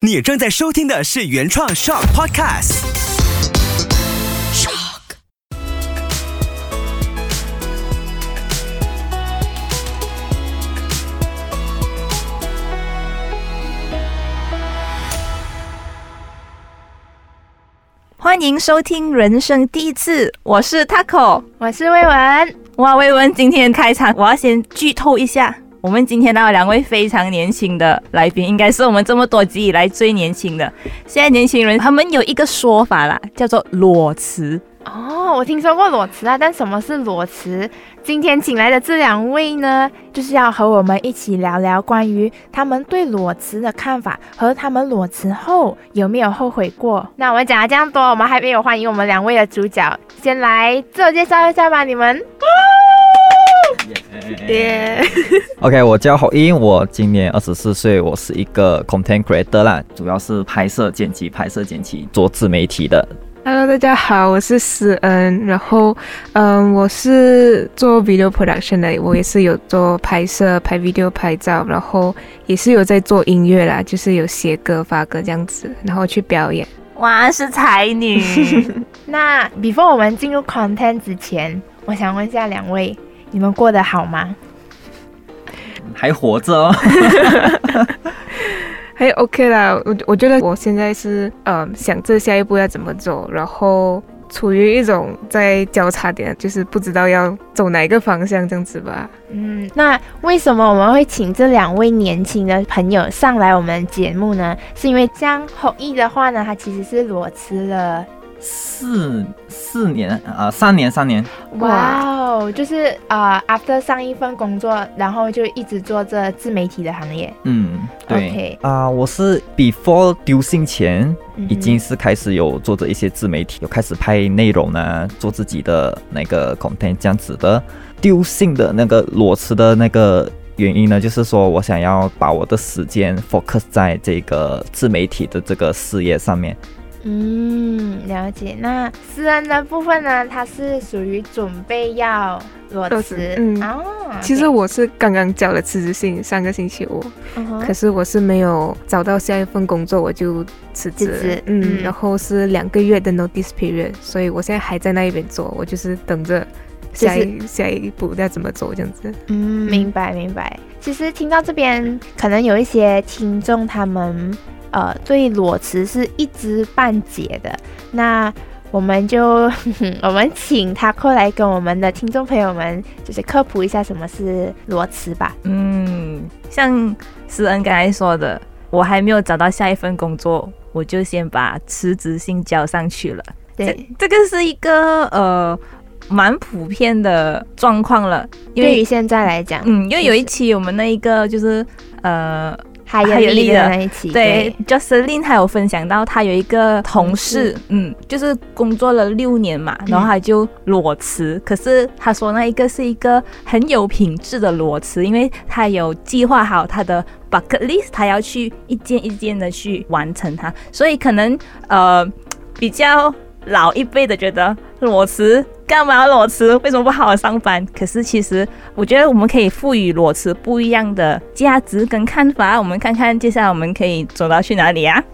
你正在收听的是原创 Shock Podcast。欢迎收听人生第一次，我是 Taco，我是魏文。哇，魏文，今天开场我要先剧透一下，我们今天来了两位非常年轻的来宾，应该是我们这么多集以来最年轻的。现在年轻人他们有一个说法啦，叫做裸辞。哦，我听说过裸辞啊，但什么是裸辞？今天请来的这两位呢，就是要和我们一起聊聊关于他们对裸辞的看法，和他们裸辞后有没有后悔过。那我们讲了这样多，我们还没有欢迎我们两位的主角，先来自我介绍一下吧，你们。耶 OK，我叫侯英，我今年二十四岁，我是一个 content creator 啦，主要是拍摄、剪辑、拍摄、剪辑，做自媒体的。Hello，大家好，我是思恩，然后嗯，我是做 video production 的，我也是有做拍摄、拍 video、拍照，然后也是有在做音乐啦，就是有写歌、发歌这样子，然后去表演。哇，是才女。那 before 我们进入 content 之前，我想问一下两位，你们过得好吗？还活着哦，还 OK 啦，我我觉得我现在是呃想着下一步要怎么走，然后处于一种在交叉点，就是不知道要走哪一个方向这样子吧。嗯，那为什么我们会请这两位年轻的朋友上来我们节目呢？是因为像弘毅的话呢，他其实是裸辞了，四四年啊、三年三年，哇哦，就是呃，after 上一份工作，然后就一直做这自媒体的行业。嗯，对 OK 啊、我是 before 丢信前已经是开始有做着一些自媒体，有开始拍内容呢，做自己的那个 content 这样子的。丢信的那个裸辞的那个原因呢，就是说我想要把我的时间 focus 在这个自媒体的这个事业上面。嗯，了解。那私人的部分呢，它是属于准备要裸裸辞辞，嗯哦，其实我是刚刚交了辞职信，上个星期五。可是我是没有找到下一份工作，我就辞职。嗯，嗯然后是两个月的 notice period，所以我现在还在那一边做，我就是等着下一、下一步要怎么走这样子。嗯，明白明白。其实听到这边，可能有一些听众他们呃对裸辞是一知半解的。那我们就 我们请他过来跟我们的听众朋友们就是科普一下什么是裸辞吧。嗯，像思恩刚才说的，我还没有找到下一份工作，我就先把辞职信交上去了。对，这个是一个呃蛮普遍的状况了，因为对于现在来讲，嗯，因为有一期我们那一个就是呃。还有还有力力的的那一期，对 j u s t i n 还有分享到，他有一个同事，嗯，就是工作了六年嘛，然后他就裸辞。可是他说那一个是一个很有品质的裸辞，因为他有计划好他的 bucket list，她要去一件一件的去完成它，所以可能呃比较老一辈的觉得裸辞干嘛裸辞？为什么不好好上班？可是其实我觉得我们可以赋予裸辞不一样的价值跟看法。我们看看接下来我们可以走到去哪里啊？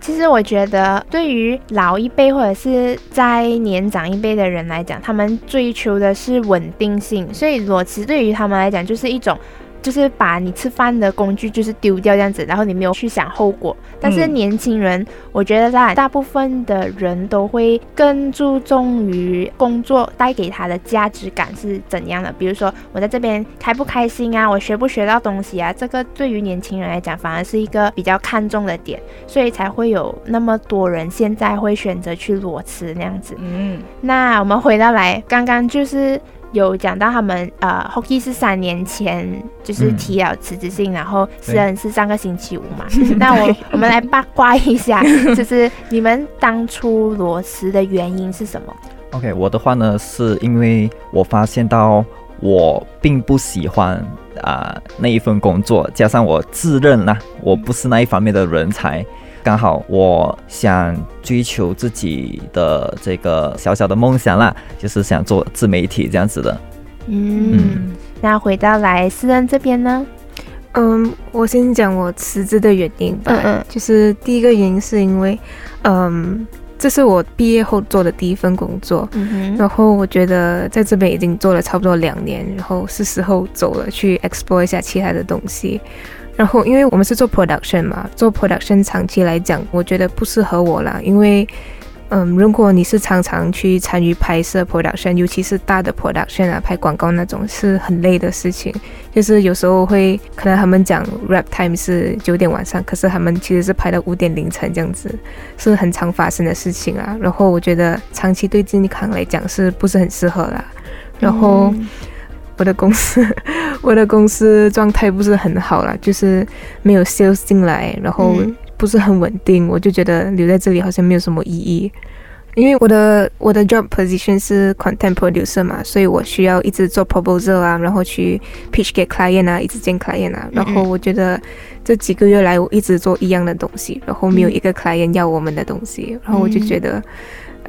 其实我觉得，对于老一辈或者是在年长一辈的人来讲，他们追求的是稳定性，所以裸辞对于他们来讲就是一种，就是把你吃饭的工具就是丢掉这样子，然后你没有去想后果。但是嗯年轻人，我觉得大大部分的人都会更注重于工作带给他的价值感是怎样的，比如说我在这边开不开心啊，我学不学到东西啊，这个对于年轻人来讲反而是一个比较看重的点。所以才会有那么多人现在会选择去裸辞那样子。嗯，那我们回到来，刚刚就是有讲到他们呃，Hockey 是三年前就是嗯提了辞职信，然后私对人是上个星期五嘛。那我我们来八卦一下，就是你们当初裸辞的原因是什么？OK，我的话呢，是因为我发现到我并不喜欢啊、那一份工作，加上我自认啦，我不是那一方面的人才。刚好我想追求自己的这个小小的梦想啦，就是想做自媒体这样子的。嗯，那回到来私人这边呢？嗯，我先讲我辞职的原因吧。嗯嗯就是第一个原因是因为，嗯，这是我毕业后做的第一份工作，嗯哼，然后我觉得在这边已经做了差不多两年，然后是时候走了，去 explore 一下其他的东西。然后，因为我们是做 production 嘛，做 production 长期来讲，我觉得不适合我啦，因为。嗯，如果你是常常去参与拍摄 production，尤其是大的 production 啊，拍广告那种是很累的事情。就是有时候会可能他们讲 rap time 是九点晚上，可是他们其实是拍到五点凌晨这样子，是很常发生的事情啊。然后我觉得长期对健康来讲是不是很适合啦？然后我的公司，我的公司状态不是很好啦，就是没有 sales 进来，然后嗯不是很稳定，我就觉得留在这里好像没有什么意义。因为我的我的 job position 是 content producer 嘛，所以我需要一直做 proposal 啊，然后去 pitch 给 client 啊，一直见 client 啊。然后我觉得这几个月来我一直做一样的东西，然后没有一个 client 要我们的东西，然后我就觉得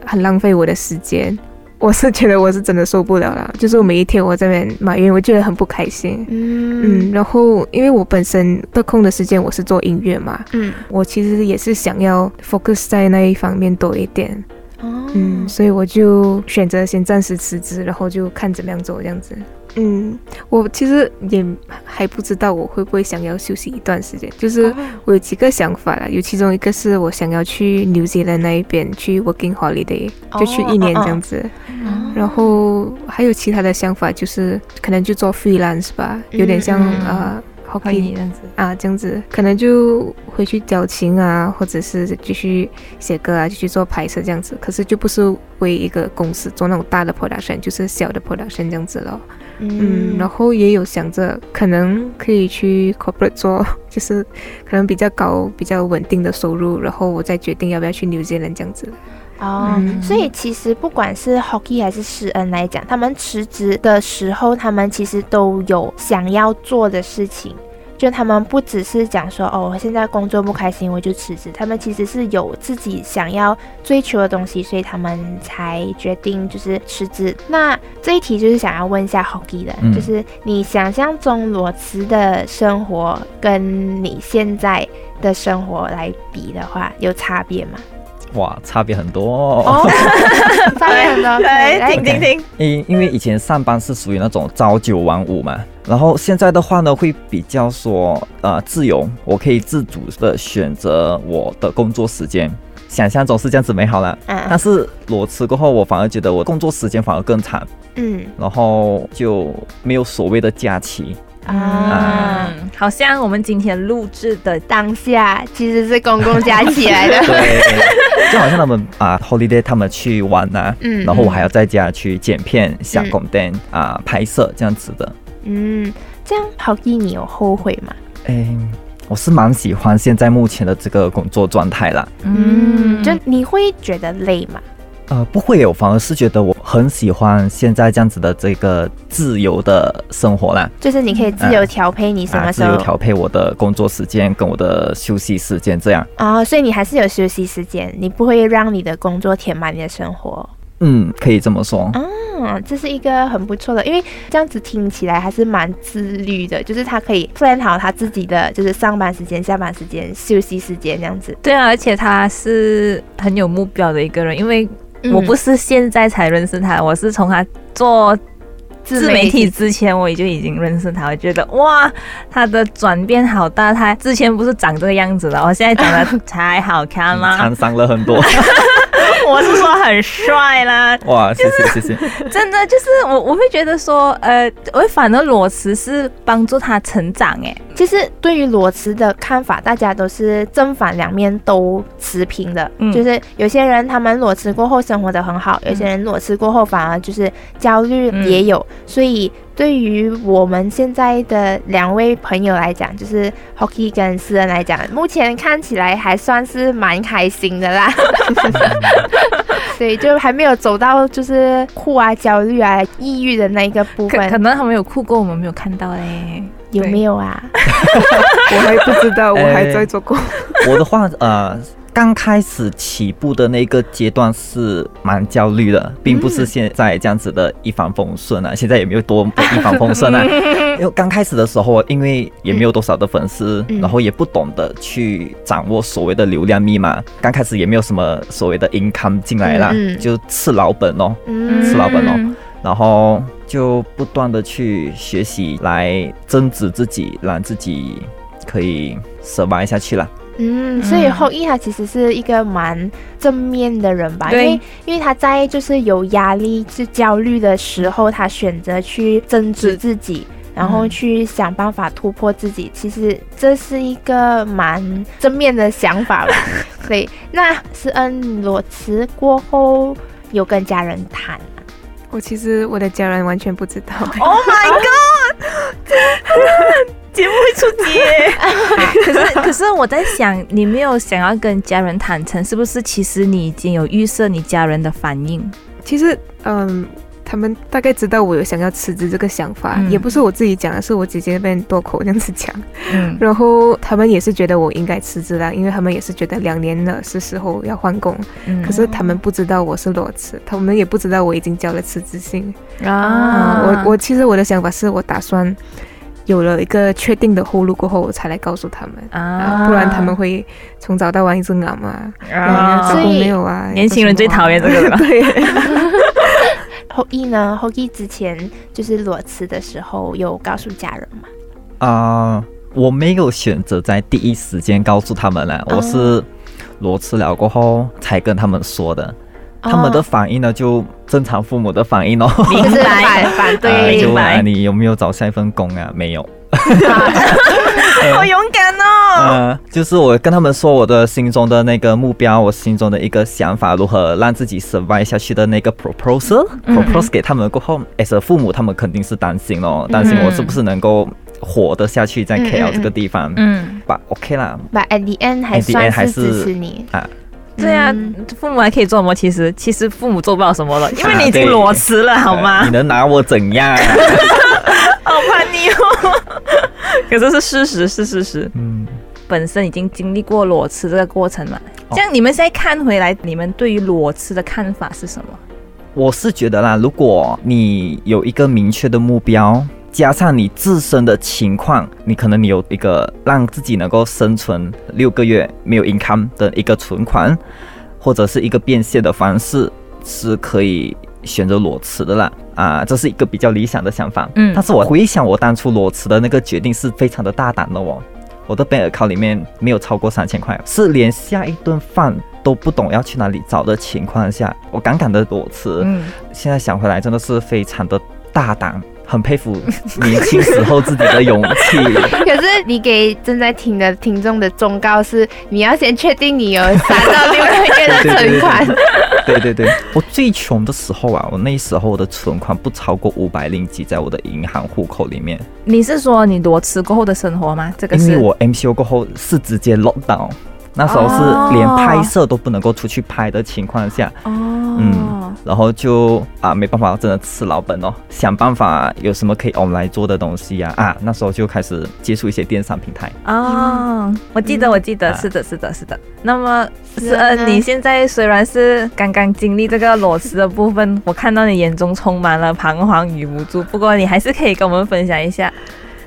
很浪费我的时间。我是觉得我是真的受不了了，就是我每一天我在那边埋怨，我觉得很不开心。嗯嗯，然后因为我本身的空的时间我是做音乐嘛，嗯我其实也是想要 focus 在那一方面多一点。哦嗯，所以我就选择先暂时辞职，然后就看怎么样做这样子。嗯，我其实也还不知道我会不会想要休息一段时间，就是我有几个想法啦，有其中一个是我想要去 New Zealand 那一边去 working holiday，就去一年这样子。然后还有其他的想法，就是可能就做 freelance 吧，有点像、嗯呃可以 hockey 这样子。啊这样子，可能就回去矫情啊，或者是继续写歌啊，继续做拍摄这样子。可是就不是为一个公司做那种大的 production，就是小的 production 这样子了。嗯，然后也有想着可能可以去 corporate 做，就是可能比较高、比较稳定的收入，然后我再决定要不要去 New Zealand 这样子。哦，嗯所以其实不管是 Hockey 还是施恩来讲，他们辞职的时候，他们其实都有想要做的事情。就他们不只是讲说哦，我现在工作不开心我就辞职，他们其实是有自己想要追求的东西，所以他们才决定就是辞职。那这一题就是想要问一下 Hockey 的，嗯就是你想象中裸辞的生活跟你现在的生活来比的话，有差别吗？哇，差别很多、差别很多。来，来听听听。因因为以前上班是属于那种朝九晚五嘛，然后现在的话呢，会比较说呃自由，我可以自主的选择我的工作时间。想象中是这样子美好了，但嗯是裸辞过后，我反而觉得我工作时间反而更长，嗯然后就没有所谓的假期。啊，嗯，好像我们今天录制的当下其实是公共假期来的。对，就好像他们啊，holiday 他们去玩啊，嗯然后我还要在家去剪片、下工单啊、拍摄这样子的。嗯，这样好意你有后悔吗？哎，我是蛮喜欢现在目前的这个工作状态啦。嗯，就你会觉得累吗？呃，不会有，反而是觉得我很喜欢现在这样子的这个自由的生活啦。就是你可以自由调配你什啊，么时候自由调配我的工作时间跟我的休息时间，这样。啊、所以你还是有休息时间，你不会让你的工作填满你的生活。嗯，可以这么说。嗯，这是一个很不错的，因为这样子听起来还是蛮自律的，就是他可以 plan 好他自己的就是上班时间、下班时间、休息时间这样子。对啊，而且他是很有目标的一个人，因为我不是是现在才认识他，我是从他做自媒体之前我就已经认识他，我觉得哇，他的转变好大。他之前不是长这个样子的，我现在长得才好看吗？沧桑了很多。我是说很帅啦，哇，谢谢谢谢。真的就是我我会觉得说，呃，我反而裸辞是帮助他成长，哎，其实对于裸辞的看法，大家都是正反两面都持平的。嗯就是有些人他们裸辞过后生活的很好，有些人裸辞过后反而就是焦虑嗯也有。所以对于我们现在的两位朋友来讲，就是 Hockey 跟诗人来讲，目前看起来还算是蛮开心的啦。对，就还没有走到就是哭啊、焦虑啊、抑郁的那一个部可可，能他们有哭过，我们没有看到嘞。有没有啊？我还不知道，我还哎在做工。我的话，呃，刚开始起步的那个阶段是蛮焦虑的，并不是现在这样子的一帆风顺啊。现在也没有多一帆风顺啊。因为刚开始的时候，因为也没有多少的粉丝，嗯然后也不懂得去掌握所谓的流量密码，刚开始也没有什么所谓的 income 进来啦，就吃老本哦。嗯是老本哦然后就不断的去学习来增值自己，让自己可以 survive 下去了。嗯，所以后羿他其实是一个蛮正面的人吧，因为因为他在就是有压力、是焦虑的时候，他选择去增值自己。然后去想办法突破自己，其实这是一个蛮正面的想法吧。所以，那思恩裸辞过后有跟家人谈吗我其实我的家人完全不知道。Oh my god！节目会出街。可是可是我在想，你没有想要跟家人坦诚，是不是？其实你已经有预设你家人的反应。其实，嗯，他们大概知道我有想要辞职这个想法，嗯也不是我自己讲的，是我姐姐那边多口这样子讲。嗯然后他们也是觉得我应该辞职了，因为他们也是觉得两年了是时候要换工。嗯可是他们不知道我是裸辞，他们也不知道我已经交了辞职信。啊，我我其实我的想法是我打算有了一个确定的后路过后，我才来告诉他们。啊啊，不然他们会从早到晚一直熬嘛，啊找工所以没有啊。年轻人最讨厌这个了对，后羿呢？后羿之前就是裸辞的时候有告诉家人吗？啊、我没有选择在第一时间告诉他们了，我是裸辞了过后才跟他们说的。他们的反应呢，就正常父母的反应哦，明白反反啊对就问啊白你有没有找下一份工啊？没有。好勇敢哦！呃，就是我跟他们说我的心中的那个目标，我心中的一个想法，如何让自己 survive 下去的那个 proposal、嗯 propose 给他们过后，as a 父母，他们肯定是担心哦，担心我是不是能够活得下去在嗯 KL 嗯这个地方。嗯，吧，OK 啦，But at the end 还算是支是持你。啊，对啊嗯，父母还可以做什么？其实其实父母做不了什么了，因为啊你已经裸辞了，好吗呃 你？能拿我怎样？好叛逆哦！可是是事实，是事实。嗯，本身已经经历过裸辞这个过程嘛，哦这样你们现在看回来，你们对于裸辞的看法是什么？我是觉得啦，如果你有一个明确的目标，加上你自身的情况，你可能你有一个让自己能够生存六个月没有 income 的一个存款，或者是一个变现的方式，是可以选择裸辞的啦。啊，这是一个比较理想的想法。嗯但是我回想我当初裸辞的那个决定是非常的大胆的哦。我的 bank account 里面没有超过三千块，是连下一顿饭都不懂要去哪里找的情况下，我敢敢的裸辞。嗯，现在想回来，真的是非常的大胆，很佩服年轻时候自己的勇气。可是你给正在听的听众的忠告是，你要先确定你有三到六个月的存款。对对对，我最穷的时候啊，我那时候的存款不超过五百零几在我的银行户口里面，你是说你裸辞过后的生活吗？这个是因为我 MCO 过后是直接 lock down。那时候是连拍摄都不能够出去拍的情况下，哦，嗯然后就啊没办法，真的吃老本哦，想办法有什么可以 online 做的东西呀啊那时候就开始接触一些电商平台。哦，我记得，我记得，啊是的，是的，是的。那么，是思恩，啊你现在虽然是刚刚经历这个裸辞的部分，我看到你眼中充满了彷徨与无助，不过你还是可以跟我们分享一下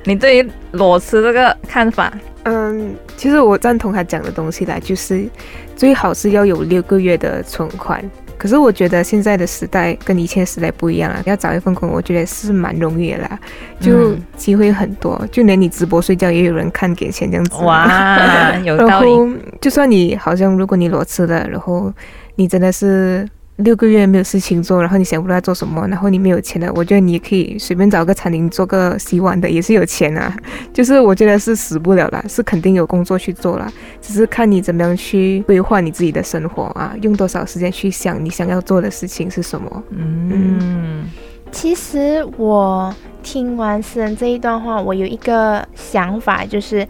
你对于裸辞这个看法。嗯，其实我赞同他讲的东西啦，就是最好是要有六个月的存款。可是我觉得现在的时代跟以前的时代不一样啊，要找一份工，我觉得是蛮容易的啦，就嗯机会很多，就连你直播睡觉也有人看给钱这样子。哇，有然道理。后就算你好像如果你裸辞了，然后你真的是六个月没有事情做，然后你想不到做什么，然后你没有钱了，我觉得你也可以随便找个餐厅做个洗碗的，也是有钱啊。就是我觉得是死不了啦，是肯定有工作去做啦，只是看你怎么样去规划你自己的生活啊，用多少时间去想你想要做的事情是什么。嗯，其实我听完诗人这一段话，我有一个想法，就是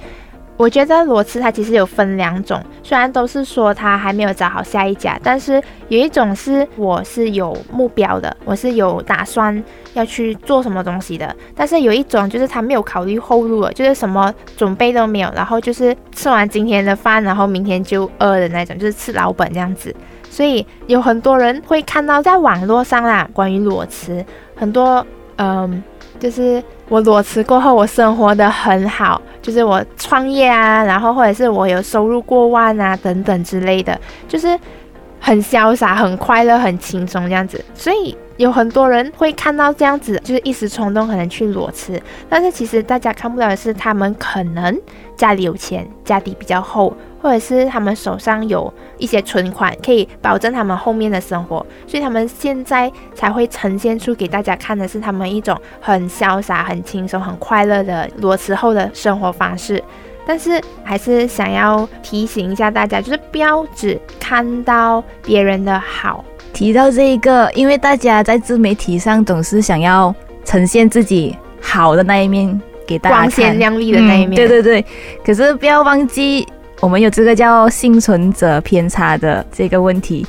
我觉得裸辞它其实有分两种，虽然都是说他还没有找好下一家，但是有一种是我是有目标的，我是有打算要去做什么东西的，但是有一种就是他没有考虑后路了，就是什么准备都没有，然后就是吃完今天的饭，然后明天就饿的那种，就是吃老本这样子。所以有很多人会看到在网络上啦，关于裸辞，很多嗯，就是我裸辞过后，我生活的很好，就是我创业啊，然后或者是我有收入过万啊等等之类的，就是很潇洒、很快乐、很轻松这样子。所以有很多人会看到这样子，就是一时冲动可能去裸辞，但是其实大家看不到的是，他们可能家里有钱，家底比较厚。或者是他们手上有一些存款，可以保证他们后面的生活，所以他们现在才会呈现出给大家看的是他们一种很潇洒、很轻松、很快乐的裸辞后的生活方式。但是还是想要提醒一下大家，就是不要只看到别人的好。提到这一个，因为大家在自媒体上总是想要呈现自己好的那一面给大家光鲜亮丽的那一面。对对对，可是不要忘记。我们有这个叫幸存者偏差的这个问题，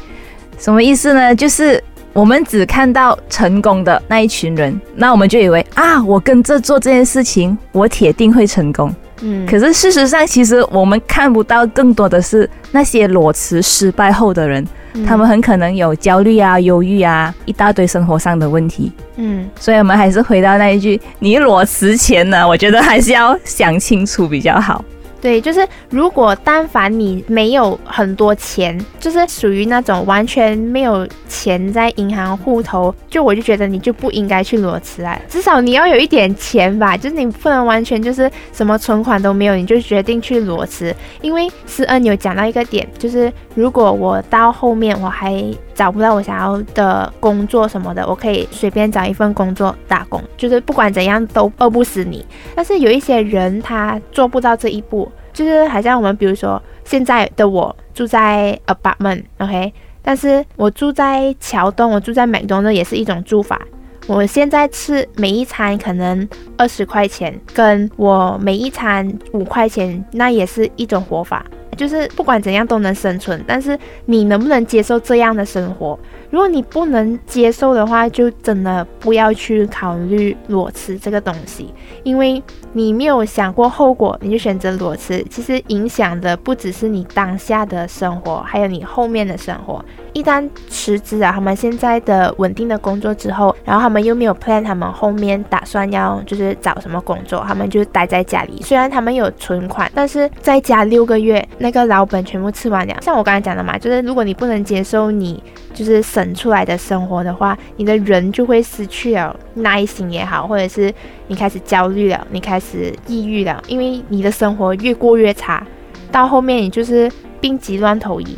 什么意思呢？就是我们只看到成功的那一群人，那我们就以为啊，我跟着做这件事情，我铁定会成功。嗯，可是事实上，其实我们看不到更多的是那些裸辞失败后的人，他们很可能有焦虑啊、忧郁啊，一大堆生活上的问题。嗯，所以我们还是回到那一句：你裸辞前呢，我觉得还是要想清楚比较好。对，就是如果但凡你没有很多钱，就是属于那种完全没有钱在银行户头，就我就觉得你就不应该去裸辞啊。至少你要有一点钱吧，就是你不能完全就是什么存款都没有，你就决定去裸辞。因为思恩有讲到一个点，就是如果我到后面我还找不到我想要的工作什么的，我可以随便找一份工作打工，就是不管怎样都饿不死你。但是有一些人他做不到这一步。就是好像我们，比如说现在的我住在 apartment，OK，但是我住在桥东，我住在美东，那也是一种住法。我现在吃每一餐可能二十块钱，跟我每一餐五块钱，那也是一种活法。就是不管怎样都能生存，但是你能不能接受这样的生活？如果你不能接受的话，就真的不要去考虑裸辞这个东西，因为你没有想过后果，你就选择裸辞，其实影响的不只是你当下的生活，还有你后面的生活。一旦辞职啊，他们现在的稳定的工作之后，然后他们又没有 plan，他们后面打算要就是找什么工作，他们就待在家里。虽然他们有存款，但是在家六个月，那个老本全部吃完了。像我刚才讲的嘛，就是如果你不能接受你就是省出来的生活的话，你的人就会失去了耐心也好，或者是你开始焦虑了，你开始抑郁了，因为你的生活越过越差，到后面你就是病急乱投医。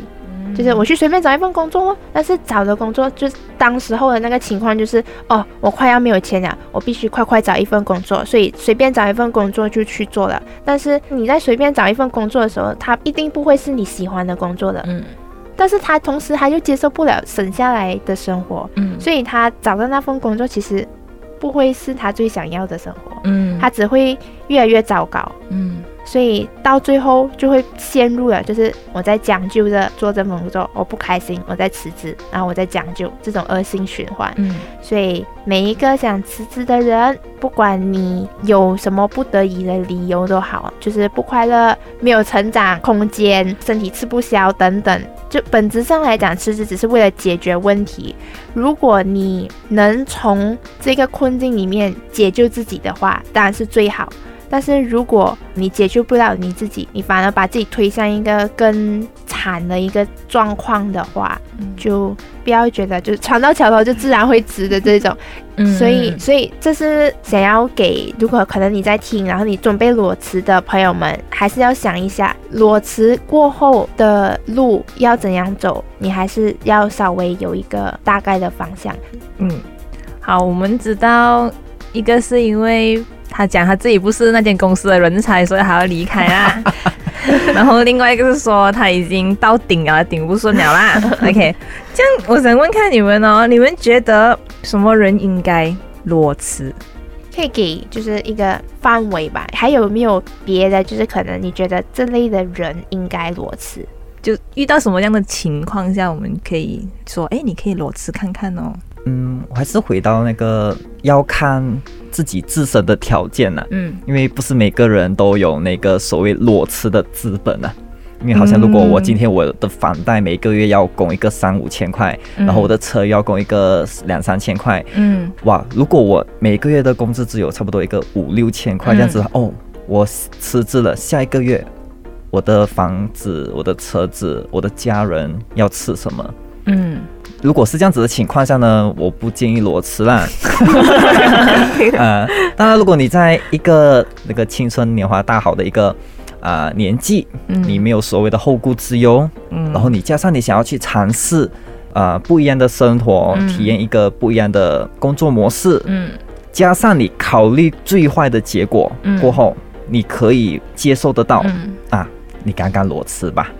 就是我去随便找一份工作，但是找的工作就是当时候的那个情况，就是哦，我快要没有钱了，我必须快快找一份工作，所以随便找一份工作就去做了。但是你在随便找一份工作的时候，他一定不会是你喜欢的工作的，嗯。但是他同时他又接受不了省下来的生活，嗯，所以他找的那份工作其实不会是他最想要的生活，嗯，他只会越来越糟糕，嗯。所以到最后就会陷入了，就是我在将就着做这份工作，我不开心，我在辞职，然后我在将就，这种恶性循环。嗯，所以每一个想辞职的人，不管你有什么不得已的理由都好，就是不快乐、没有成长空间、身体吃不消等等，就本质上来讲，辞职只是为了解决问题。如果你能从这个困境里面解救自己的话，当然是最好。但是如果你解决不了你自己，你反而把自己推向一个更惨的一个状况的话，就不要觉得就是船到桥头就自然会直的这种。所以，所以这是想要给如果可能你在听，然后你准备裸辞的朋友们，还是要想一下裸辞过后的路要怎样走，你还是要稍微有一个大概的方向。嗯，好，我们知道一个是因为。他讲他自己不是那间公司的人才，所以还要离开啦。然后另外一个是说他已经到顶了，顶不顺了啦。OK，这样我想问看你们哦，你们觉得什么人应该裸辞？可以给就是一个范围吧？还有没有别的？就是可能你觉得这类的人应该裸辞？就遇到什么样的情况下，我们可以说，哎，你可以裸辞看看哦。嗯，我还是回到那个要看自己自身的条件呐、嗯因为不是每个人都有那个所谓裸辞的资本啊。因为好像如果我今天我的房贷每个月要供一个三五千块，嗯然后我的车要供一个两三千块，嗯哇！如果我每个月的工资只有差不多一个五六千块嗯这样子，哦，我辞职了，下一个月我的房子、我的车子、我的家人要吃什么？嗯如果是这样子的情况下呢，我不建议裸辞啦。呃，当然，如果你在一个那个青春年华大好的一个啊、呃年纪，嗯。你没有所谓的后顾之忧，嗯。然后你加上你想要去尝试啊、呃不一样的生活，嗯。体验一个不一样的工作模式，嗯。加上你考虑最坏的结果、嗯。过后，你可以接受得到、嗯，啊，你刚刚裸辞吧？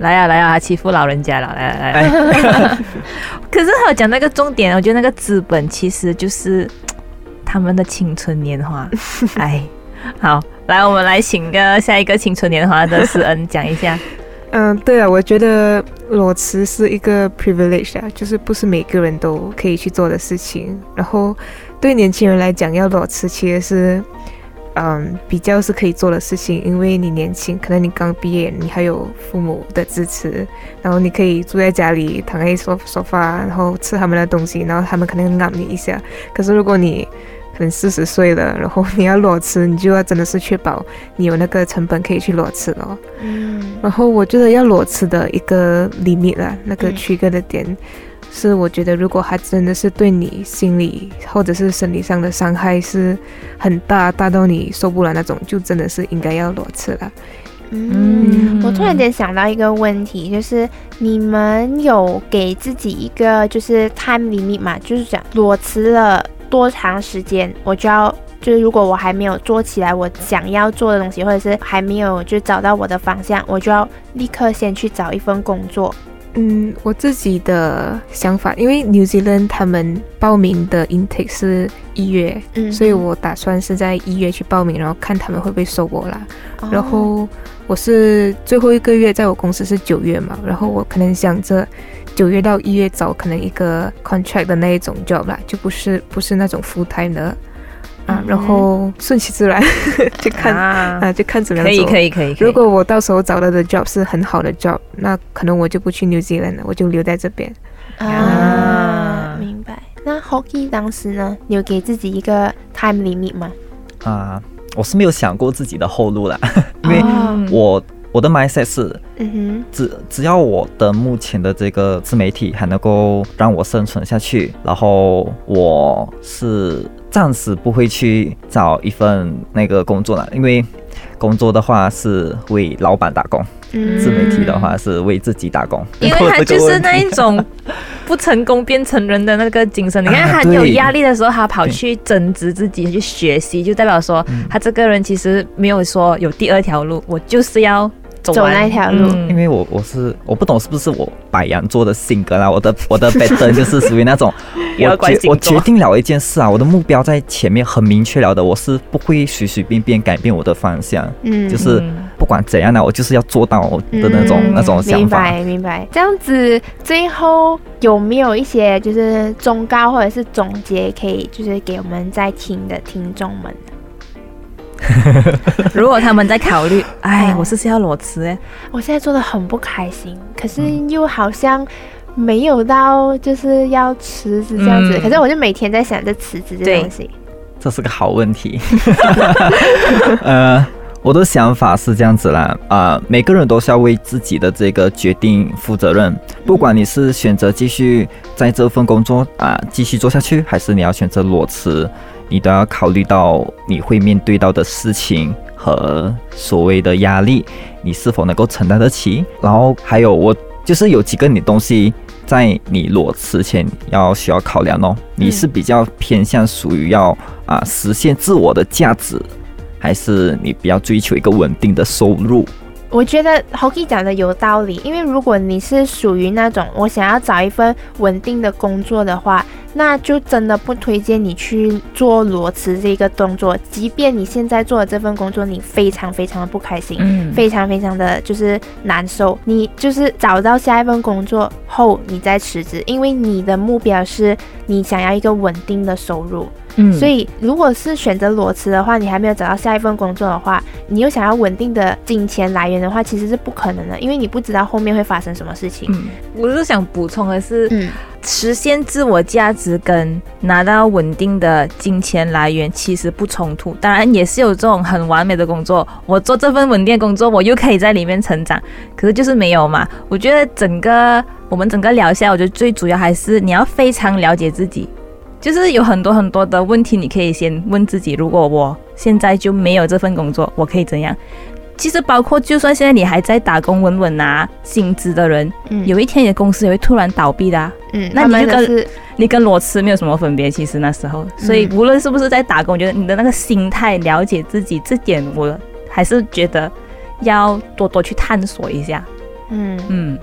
来啊来啊，欺负老人家了，来来来。哎，可是还有讲那个重点，我觉得那个资本其实就是 他们的青春年华。哎，好，来，我们来请个下一个青春年华的思恩讲一下。嗯，对啊，我觉得裸辞是一个 privilege 啊，就是不是每个人都可以去做的事情。然后对年轻人来讲，要裸辞其实是，嗯，比较是可以做的事情，因为你年轻，可能你刚毕业，你还有父母的支持，然后你可以住在家里，躺在沙沙发，然后吃他们的东西，然后他们可能让你一下。可是如果你可能四十岁了，然后你要裸辞，你就要真的是确保你有那个成本可以去裸辞了。嗯然后我觉得要裸辞的一个 limit 啦，那个嗯区隔的点，是我觉得如果他真的是对你心理或者是生理上的伤害是很大，大到你受不了那种，就真的是应该要裸辞了。嗯，我突然间想到一个问题，就是你们有给自己一个就是 time limit 嘛？就是讲裸辞了多长时间，我就要就是如果我还没有做起来我想要做的东西，或者是还没有就找到我的方向，我就要立刻先去找一份工作。嗯，我自己的想法，因为 New Zealand 他们报名的 intake 是一月，嗯所以我打算是在一月去报名，然后看他们会不会收我啦。哦然后我是最后一个月在我公司是九月嘛，然后我可能想着九月到一月找可能一个 contract 的那一种 job 啦，就不是不是那种 full time 的然后顺其自然 就看啊啊，就看怎么样可以可以可以。可以如果我到时候找到的 job 是很好的 job，那可能我就不去 New Zealand 了，我就留在这边。啊啊，明白。那 Hockey 当时呢，你有给自己一个 time limit 吗？啊，我是没有想过自己的后路啦，因为哦我我的 mindset 是嗯只只要我的目前的这个自媒体还能够让我生存下去，然后我是暂时不会去找一份那个工作了，因为工作的话是为老板打工，哼，自媒体的话是为自己打工，因为 他就是那一种不成功变成人的那个精神。你看 啊他有压力的时候，他跑去增值自己，去学习，就代表说嗯。他这个人其实没有说有第二条路，我就是要走那条路。嗯。因为我我是我不懂是不是我白羊座的性格啦，我的我的 pattern 就是属于那种，我决我决定了一件事啊，我的目标在前面很明确了的，我是不会随随便便改变我的方向，嗯。就是嗯不管怎样呢，我就是要做到我的那种、嗯。那种想法。明。白明白。这样子，最后有没有一些就是忠告或者是总结，可以就是给我们在听的听众们？如果他们在考虑，哎哦，我是不是要裸辞？哎，我现在做的很不开心，可是嗯又好像没有到就是要辞职这样子。嗯可是我就每天在想着辞职这对东西。这是个好问题。呃，我的想法是这样子啦，啊、每个人都是要为自己的这个决定负责任。不管你是选择继续在这份工作啊、继续做下去，还是你要选择裸辞，你都要考虑到你会面对到的事情和所谓的压力，你是否能够承担得起。然后还有我就是有几个你东西。在你裸辞前要需要考量哦，你是比较偏向属于要啊实现自我的价值，还是你比较追求一个稳定的收入？我觉得 Hockey 讲的有道理，因为如果你是属于那种我想要找一份稳定的工作的话，那就真的不推荐你去做裸辞这个动作。即便你现在做的这份工作，你非常非常的不开心，嗯，非常非常的就是难受，你就是找到下一份工作后，你再辞职，因为你的目标是你想要一个稳定的收入。嗯所以，如果是选择裸辞的话，你还没有找到下一份工作的话，你又想要稳定的金钱来源的话，其实是不可能的，因为你不知道后面会发生什么事情。嗯，我是想补充的是，嗯实现自我价值跟拿到稳定的金钱来源其实不冲突。当然，也是有这种很完美的工作，我做这份稳定工作，我又可以在里面成长。可是就是没有嘛。我觉得整个我们整个聊下，我觉得最主要还是你要非常了解自己。就是有很多很多的问题，你可以先问自己：如果我现在就没有这份工作，我可以怎样？其实包括就算现在你还在打工稳稳拿薪资的人，嗯有一天你的公司也会突然倒闭的、啊，嗯，那你就跟你跟裸辞没有什么分别。其实那时候，所以无论是不是在打工，我觉得你的那个心态、了解自己这点，我还是觉得要多多去探索一下。嗯嗯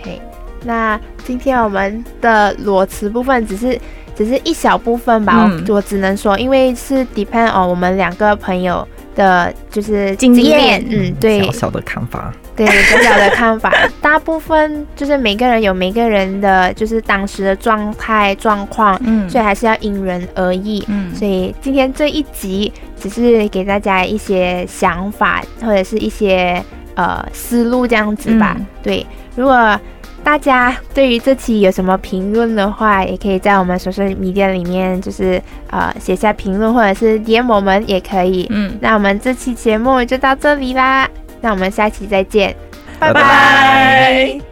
，，OK。那今天我们的裸辞部分只是只是一小部分吧，嗯我我只能说，因为是 depend on 我们两个朋友的，就是经验嗯，对小，小的看法。对小小的看法，大部分就是每个人有每个人的就是当时的状态状况，嗯所以还是要因人而异。嗯所以今天这一集只是给大家一些想法或者是一些呃思路这样子吧。嗯对，如果大家对于这期有什么评论的话，也可以在我们 social media 里面就是呃写下评论，或者是 DM 我们也可以。嗯，那我们这期节目就到这里啦，那我们下期再见，拜拜。拜